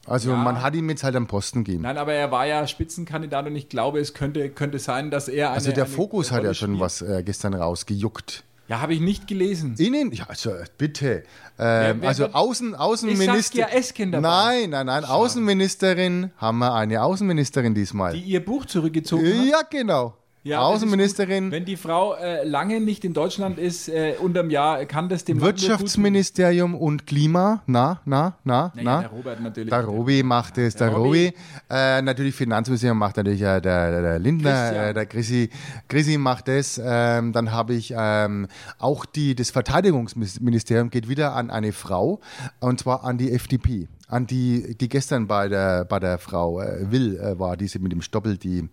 Also Ja. man hat ihm jetzt halt am Posten gegeben. Nein, aber er war ja Spitzenkandidat und ich glaube, es könnte, könnte sein, dass er. Eine, also der eine Fokus hat ja schon spielt. was äh, gestern rausgejuckt. Ja, habe ich nicht gelesen. Innen, ja, also bitte. Ähm, wer also wird- Außen, Ist Außenminister. Saskia Esken dabei? Nein, nein, nein. Außenministerin haben wir eine Außenministerin diesmal. Die ihr Buch zurückgezogen hat. ja, genau. Ja, Außenministerin. Wenn die Frau äh, lange nicht in Deutschland ist, äh, unterm Jahr, kann das dem. Wirtschaftsministerium und Klima. Na, na, na, Naja, na. der Robert natürlich. Der Robi macht es, der, Der Robi. Robi. Äh, natürlich Finanzministerium macht natürlich äh, der, der, der Lindner, Christian. äh, der Chrissy, Chrissy macht es. Ähm, dann habe ich ähm, auch die, das Verteidigungsministerium geht wieder an eine Frau und zwar an die FDP. An die, die gestern bei der, bei der Frau äh, Will äh, war, diese mit dem Stoppel, die, die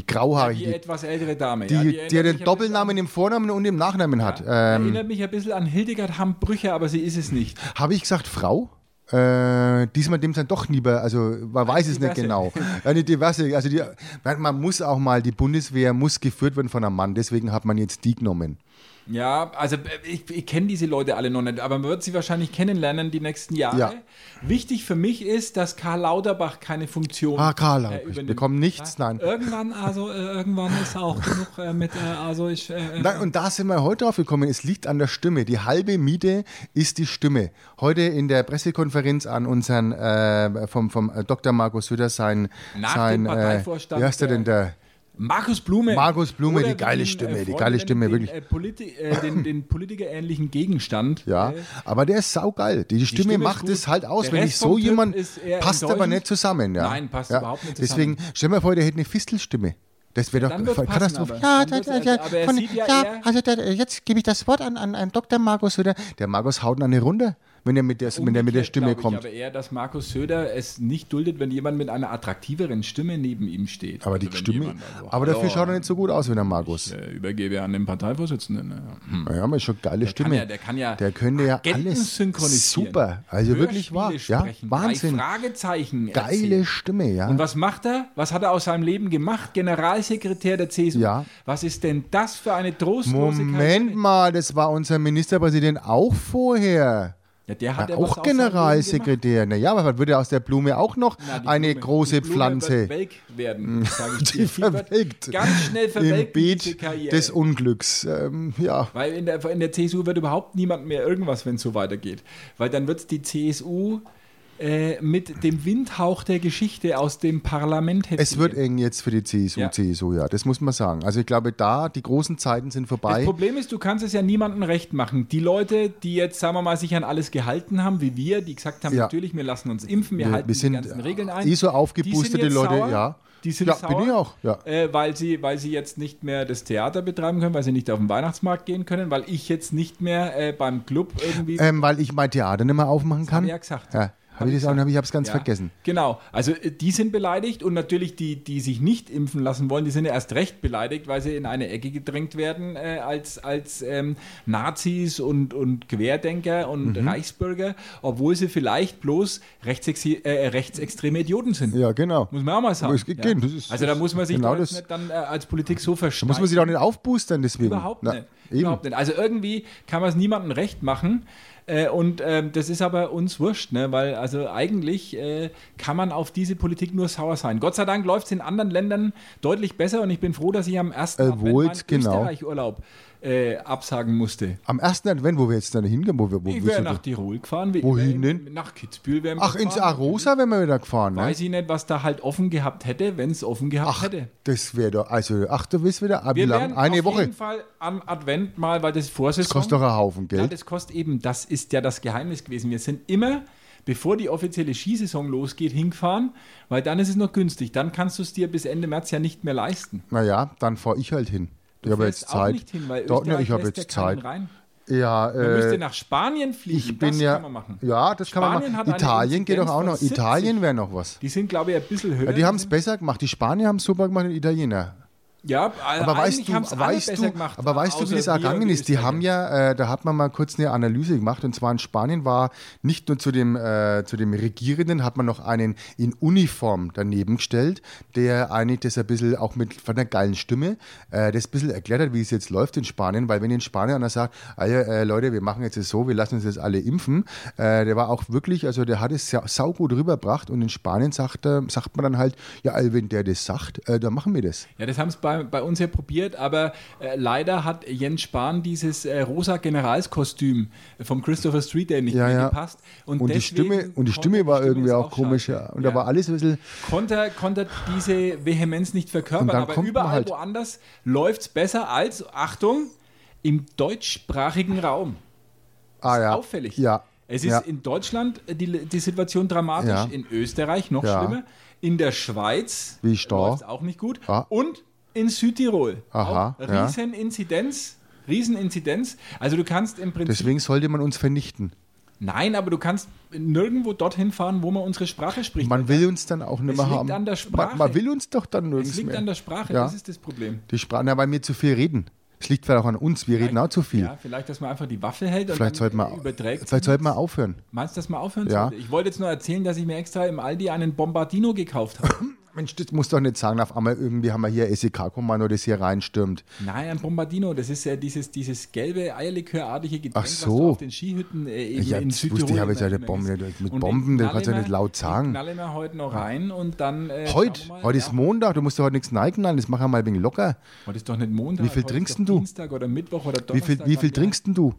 Die grauhaarige, etwas ältere Dame. die, ja, die, die ja den Doppelnamen im Vornamen und im Nachnamen hat. bisschen- Ähm, Erinnert mich ein bisschen an Hildegard Hamm-Brücher, aber sie ist es nicht. Habe ich gesagt Frau? Äh, diesmal dem dann doch lieber, also man weiß es nicht genau. [LAUGHS] Eine diverse, also die, man muss auch mal, die Bundeswehr muss geführt werden von einem Mann, deswegen hat man jetzt die genommen. Ja, also äh, ich, ich kenne diese Leute alle noch nicht, aber man wird sie wahrscheinlich kennenlernen die nächsten Jahre. Ja. Wichtig für mich ist, dass Karl Lauterbach keine Funktion Ah, Karl äh, Lauterbach, übernimmt. wir bekommen nichts, nein. Irgendwann, also äh, irgendwann ist auch genug äh, mit, äh, also ich. Äh, Nein, und da sind wir heute drauf gekommen, es liegt an der Stimme. Die halbe Miete ist die Stimme. Heute in der Pressekonferenz an unseren, äh, vom, vom äh, Dr. Markus Söder, sein, Nach sein dem Parteivorstand wie heißt er denn der? Markus Blume. Markus Blume, die geile ihn, Stimme, die Freunde geile Stimme, den, wirklich. Äh, Politi äh, den, [LAUGHS] den politikerähnlichen Gegenstand. Ja, Äh, aber der ist saugeil. Die, Stimme, Stimme macht es halt aus. Der Wenn Rest ich so jemand passt aber nicht zusammen. Ja. Nein, passt ja. überhaupt nicht Deswegen, stell dir mal vor, der hätte eine Fistelstimme. Das wäre doch wird's Katastrophe. passen, Ja, da, da, ja, aber er von, sieht ja ja, also da, jetzt gebe ich das Wort an, an, an Dr. Markus. Der Markus haut eine Runde, wenn er mit der, wenn er mit der Stimme glaube ich kommt. aber eher, dass Markus Söder es nicht duldet, wenn jemand mit einer attraktiveren Stimme neben ihm steht. aber die Also wenn Stimme, also, aber dafür schaut er nicht so gut aus wie der Markus. Ich äh, übergebe an den Parteivorsitzenden. ne? Hm. Ja, aber ist schon geile Der Stimme. kann ja, der kann ja Der könnte ja alles synchronisieren. super. Also wirklich wahr. Hörspiele Ja, Wahnsinn. Fragezeichen. Geile erzählen. Stimme, ja. Und was macht er? Was hat er aus seinem Leben gemacht? Generalsekretär der CSU. Ja. Was ist denn das für eine trostlose Moment mal, das war unser Ministerpräsident auch vorher. Ja, der hat Ja, auch. Generalsekretär. Naja, aber was würde aus der Blume auch noch Na, eine Blume- große Pflanze Wird welk werden, sage ich [LAUGHS] die wird verwelkt Ganz schnell im verwelkt diese Beet des Unglücks. Ähm, ja, Weil in der, in der CSU wird überhaupt niemand mehr irgendwas, wenn es so weitergeht. Weil dann wird die CSU äh, mit dem Windhauch der Geschichte aus dem Parlament es wird eng jetzt für die CSU, Ja. CSU, ja, das muss man sagen. Also ich glaube, da die großen Zeiten sind Das vorbei. Problem ist, du kannst es ja niemandem recht machen. Die Leute, die jetzt, sagen wir mal, sich an alles gehalten haben, wie wir, die gesagt haben, Ja. natürlich, wir lassen uns impfen, wir, Wir- halten wir sind die ganzen Regeln ein. eh so Die aufgeboostete sind jetzt Leute, sauer. ja. Die sind Ja, sauer, bin ich auch, ja. Äh, weil, sie, weil sie jetzt nicht mehr das Theater betreiben können, weil sie nicht auf den Weihnachtsmarkt gehen können, weil ich jetzt nicht mehr äh, beim Club irgendwie Ähm, weil ich mein Theater nicht mehr aufmachen kann. ja gesagt. Ja, habe ich das auch, hab ich habe es ganz Ja, vergessen. Genau, also äh, die sind beleidigt und natürlich die, die sich nicht impfen lassen wollen, die sind ja erst recht beleidigt, weil sie in eine Ecke gedrängt werden äh, als, als ähm, Nazis und, und Querdenker und Mhm. Reichsbürger, obwohl sie vielleicht bloß rechtsexi- äh, rechtsextreme Idioten sind. Ja, genau. Muss man auch mal sagen. Ja. ist- also da muss man sich genau das- nicht dann äh, als Politik so Da verstehen. muss man sich doch nicht aufboostern deswegen. Überhaupt nicht. Überhaupt nicht. Also irgendwie kann man es niemandem recht machen. Äh, und ähm, das ist aber uns wurscht, ne? weil also eigentlich äh, kann man auf diese Politik nur sauer sein. Gott sei Dank läuft es in anderen Ländern deutlich besser und ich bin froh, dass ich am ersten Äh, Advent meinen genau. Österreich-Urlaub äh, absagen musste. Am ersten Advent, wo wir jetzt dann hingehen, wo wir, wo, Ich wäre nach? Tirol gefahren. Wohin denn? Nach Kitzbühel wären wir Ach, ins. Arosa wären wir wieder gefahren, ne? Weiß ich nicht, was da halt offen gehabt hätte, wenn es offen gehabt Ach, hätte. das wäre doch, also, ach, du willst wieder, wie Wir lang? Eine auf Woche. jeden Fall am Advent mal, weil das Vorsaison... Das kostet doch einen Haufen Ja, Geld. das kostet eben, das ist ja das Geheimnis gewesen. Wir sind immer, bevor die offizielle Skisaison losgeht, hingefahren, weil dann ist es noch günstig. Dann kannst du es dir bis Ende März ja nicht mehr leisten. naja, dann fahre ich halt hin. Ich habe jetzt auch Zeit. nicht hin, weil Doch, ne, ich habe jetzt Zeit. Rein. Ja, Man müsste äh, nach Spanien fliegen. ich bin das ja, kann man machen. ja, das kann man Spanien machen. Italien geht doch auch noch. 70. Italien wäre noch was. Die sind, glaube ich, ein bisschen höher. Ja, die haben es besser gemacht. Die Spanier haben es super gemacht, die Italiener. Ja, also Aber weißt du, weißt du, gemacht, aber weißt du, wie wir ergangen ist? Die haben ja, äh, da hat man mal kurz eine Analyse gemacht und zwar in Spanien war nicht nur zu dem, äh, zu dem Regierenden, hat man noch einen in Uniform daneben gestellt, der eigentlich das ein bisschen auch mit von einer geilen Stimme, äh, das ein bisschen erklärt hat, wie es jetzt läuft in Spanien, weil wenn in Spanien einer sagt, ah äh, Leute, wir machen jetzt so, wir lassen uns jetzt alle impfen, äh, der war auch wirklich, also der hat es sau, saugut rübergebracht und in Spanien sagt, äh, sagt man dann halt, ja, also wenn der das sagt, äh, dann machen wir das. Ja, das haben es bei, bei uns ja probiert, aber äh, leider hat Jens Spahn dieses äh, rosa Generalskostüm vom Christopher Street Day nicht Ja, mehr ja. gepasst. Und, Und die Stimme, und die Stimme war irgendwie auch komisch, ja. Und da war alles ein bisschen. Konnte, er- konnte diese Vehemenz nicht verkörpern, aber überall halt- woanders läuft es besser als, Achtung, im deutschsprachigen Raum. Ah ja. auffällig. Ja. Es ist ja. in Deutschland die, die Situation dramatisch, Ja. in Österreich noch schlimmer, in der Schweiz läuft auch nicht gut Ah. und in Südtirol. Aha, auch. Rieseninzidenz, Rieseninzidenz. Also du kannst im Prinzip Deswegen sollte man uns vernichten. Nein, aber du kannst nirgendwo dorthin fahren, wo man unsere Sprache spricht. Man will uns dann auch nicht Es mehr liegt haben. an der Man, Sprache. man will uns doch dann nirgends es liegt mehr. an der Sprache, Ja. das ist das Problem. Die Sprache, na, weil wir zu viel reden. Es liegt vielleicht auch an uns, wir reden auch zu viel. Ja, vielleicht, dass man einfach die Waffe hält und Vielleicht sollte man, überträgt. vielleicht sollte man aufhören. Meinst du, dass man aufhören Ja. sollte? Ich wollte jetzt nur erzählen, dass ich mir extra im Aldi einen Bombardino gekauft habe. [LAUGHS] Mensch, das muss doch nicht sagen, auf einmal irgendwie haben wir hier SEK-Kommando, das hier reinstürmt. Nein, ein Bombardino, das ist ja dieses, dieses gelbe, eierlikörartige Getränk, Ach was so. du auf den Skihütten äh, eben Ja, in Südtirol wusste ich, aber jetzt ja Bomben- immer mit. Bomben, das kannst du ja nicht laut sagen. Den knallen wir heute noch rein und dann. Äh, Heute, mal, heute ist ja. Montag, du musst doch heute nichts neigen, das machen wir mal ein wenig locker. Heute ist doch nicht Montag. Wie viel trinkst ist du? Dienstag oder Mittwoch oder Donnerstag. Wie viel, wie viel trinkst denn du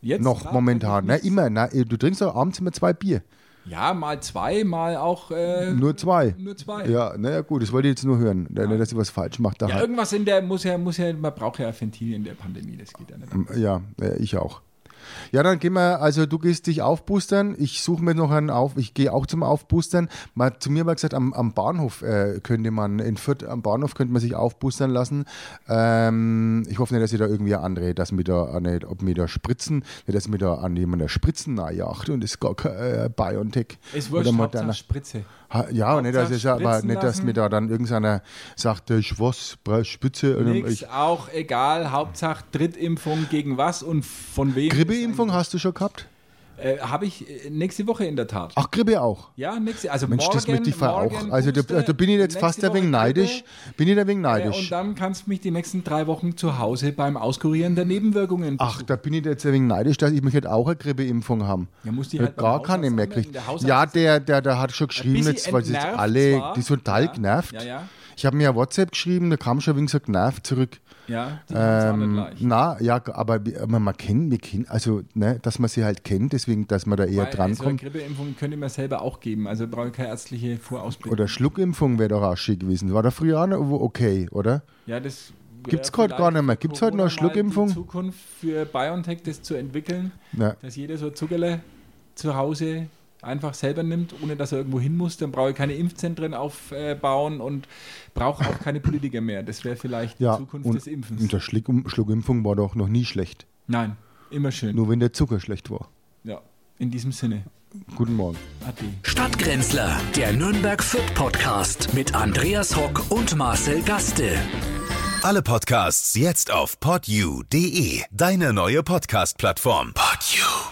Jetzt noch grad momentan? Na, immer, na, du trinkst doch abends immer zwei Bier. Ja, mal zwei, mal auch. Äh, Nur zwei. Nur zwei. Ja, naja, gut, das wollte ich jetzt nur hören. Nicht, dass ich was falsch mache. Ja, Ja, irgendwas in der muss ja, muss ja, man braucht ja Ventil in der Pandemie, das geht ja nicht. ja, ja, ich auch. Ja, dann gehen wir, also du gehst dich aufboostern, ich suche mir noch einen auf, ich gehe auch zum Aufboostern. Mal, zu mir mal gesagt, am, am Bahnhof äh, könnte man, in Fürth am Bahnhof könnte man sich aufboostern lassen. Ähm, ich hoffe nicht, dass ich da irgendwie andere, dass mir da, nicht, ob mir da spritzen, nicht, dass mir da an jemand Spritzen nachjagt und das ist gar kein äh, Biontech. Ist wurscht, Hauptsache. Spritze. Ha, ja, nicht, dass Hauptsache ich, aber nicht, dass mir da dann irgendeiner sagt, ich was, Spitze. oder Nix, ich, auch egal, Hauptsache Drittimpfung gegen was und von wem. Grippeimpfung hast du schon gehabt? Äh, Habe ich äh, nächste Woche in der Tat. Ach, Grippe auch. Ja, nächste, also Mensch, morgen, das möchte ich auch. Also da, da bin ich jetzt fast ein wenig neidisch. Bin ich ein wenig Äh, neidisch. und dann kannst du mich die nächsten drei Wochen zu Hause beim Auskurieren der Nebenwirkungen Ach, da bin ich jetzt ein wenig neidisch, dass ich möchte auch eine Grippeimpfung haben. Ja, muss die halt gar keine mehr kriegt. Ja, der, der, der hat schon geschrieben, jetzt, weil sie jetzt alle, die ist total Ja, genervt. ja, ja. Ich habe mir ja WhatsApp geschrieben, da kam schon wegen so genervt zurück. Ja, die haben's auch nicht Ähm, leicht. na, ja, aber aber man kennt, wir kennen, also, ne, dass man sie halt kennt, deswegen, dass man da eher Weil, also drankommt. Grippeimpfung könnte man selber auch geben, also brauche ich keine ärztliche Vorausbildung. Oder Schluckimpfung wäre doch auch schick gewesen. War da früher auch noch okay, oder? Ja, das Gibt's wär heute gar nicht mehr. für Gibt's heute noch mal Schluckimpfung? Die Zukunft für BioNTech, das zu entwickeln, Ja. dass jeder so Zuckerle zu Hause einfach selber nimmt, ohne dass er irgendwo hin muss. Dann brauche ich keine Impfzentren aufbauen und brauche auch keine Politiker mehr. Das wäre vielleicht Ja, die Zukunft und, des Impfens. und der Schluck, Schluckimpfung war doch noch nie schlecht. Nein, immer schön. Nur wenn der Zucker schlecht war. Ja, in diesem Sinne. Guten Morgen. Ade. Stadtgrenzler, der Nürnberg Fürth Podcast mit Andreas Hock und Marcel Gaste. Alle Podcasts jetzt auf podyou.de, deine neue Podcast-Plattform. Podyou.